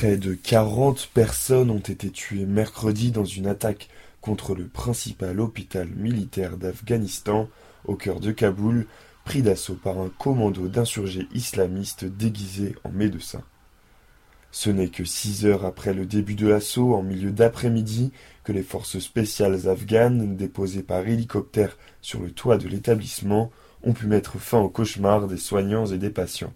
Près de 40 personnes ont été tuées mercredi dans une attaque contre le principal hôpital militaire d'Afghanistan, au cœur de Kaboul, pris d'assaut par un commando d'insurgés islamistes déguisés en médecins. Ce n'est que six heures après le début de l'assaut, en milieu d'après-midi, que les forces spéciales afghanes, déposées par hélicoptère sur le toit de l'établissement, ont pu mettre fin au cauchemar des soignants et des patients.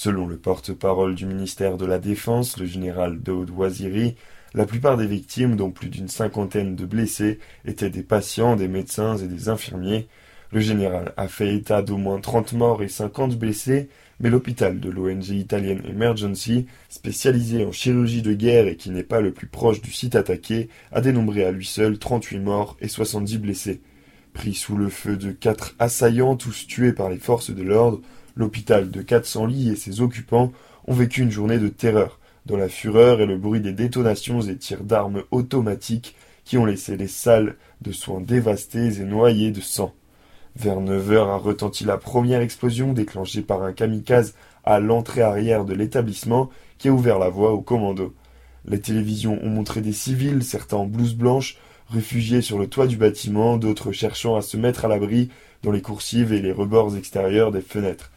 Selon le porte-parole du ministère de la Défense, le général Daoud Waziri, la plupart des victimes, dont plus d'une cinquantaine de blessés, étaient des patients, des médecins et des infirmiers. Le général a fait état d'au moins trente morts et cinquante blessés, mais l'hôpital de l'ONG italienne Emergency, spécialisé en chirurgie de guerre et qui n'est pas le plus proche du site attaqué, a dénombré à lui seul 38 morts et 70 blessés. Pris sous le feu de quatre assaillants, tous tués par les forces de l'ordre, l'hôpital de 400 lits et ses occupants ont vécu une journée de terreur, dans la fureur et le bruit des détonations et tirs d'armes automatiques qui ont laissé les salles de soins dévastées et noyées de sang. Vers neuf heures a retenti la première explosion déclenchée par un kamikaze à l'entrée arrière de l'établissement qui a ouvert la voie aux commandos. Les télévisions ont montré des civils, certains en blouse blanche, réfugiés sur le toit du bâtiment, d'autres cherchant à se mettre à l'abri dans les coursives et les rebords extérieurs des fenêtres.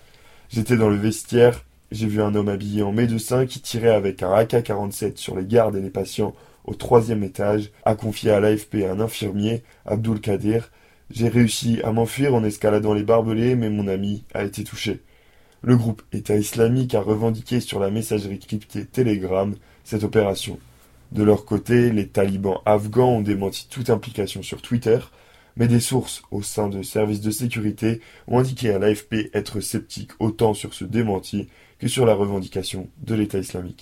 J'étais dans le vestiaire, j'ai vu un homme habillé en médecin qui tirait avec un AK-47 sur les gardes et les patients au troisième étage, a confié à l'AFP un infirmier, Abdul Kadir, j'ai réussi à m'enfuir en escaladant les barbelés, mais mon ami a été touché. Le groupe État islamique a revendiqué sur la messagerie cryptée Telegram cette opération. De leur côté, les talibans afghans ont démenti toute implication sur Twitter, mais des sources au sein de services de sécurité ont indiqué à l'AFP être sceptiques autant sur ce démenti que sur la revendication de l'État islamique.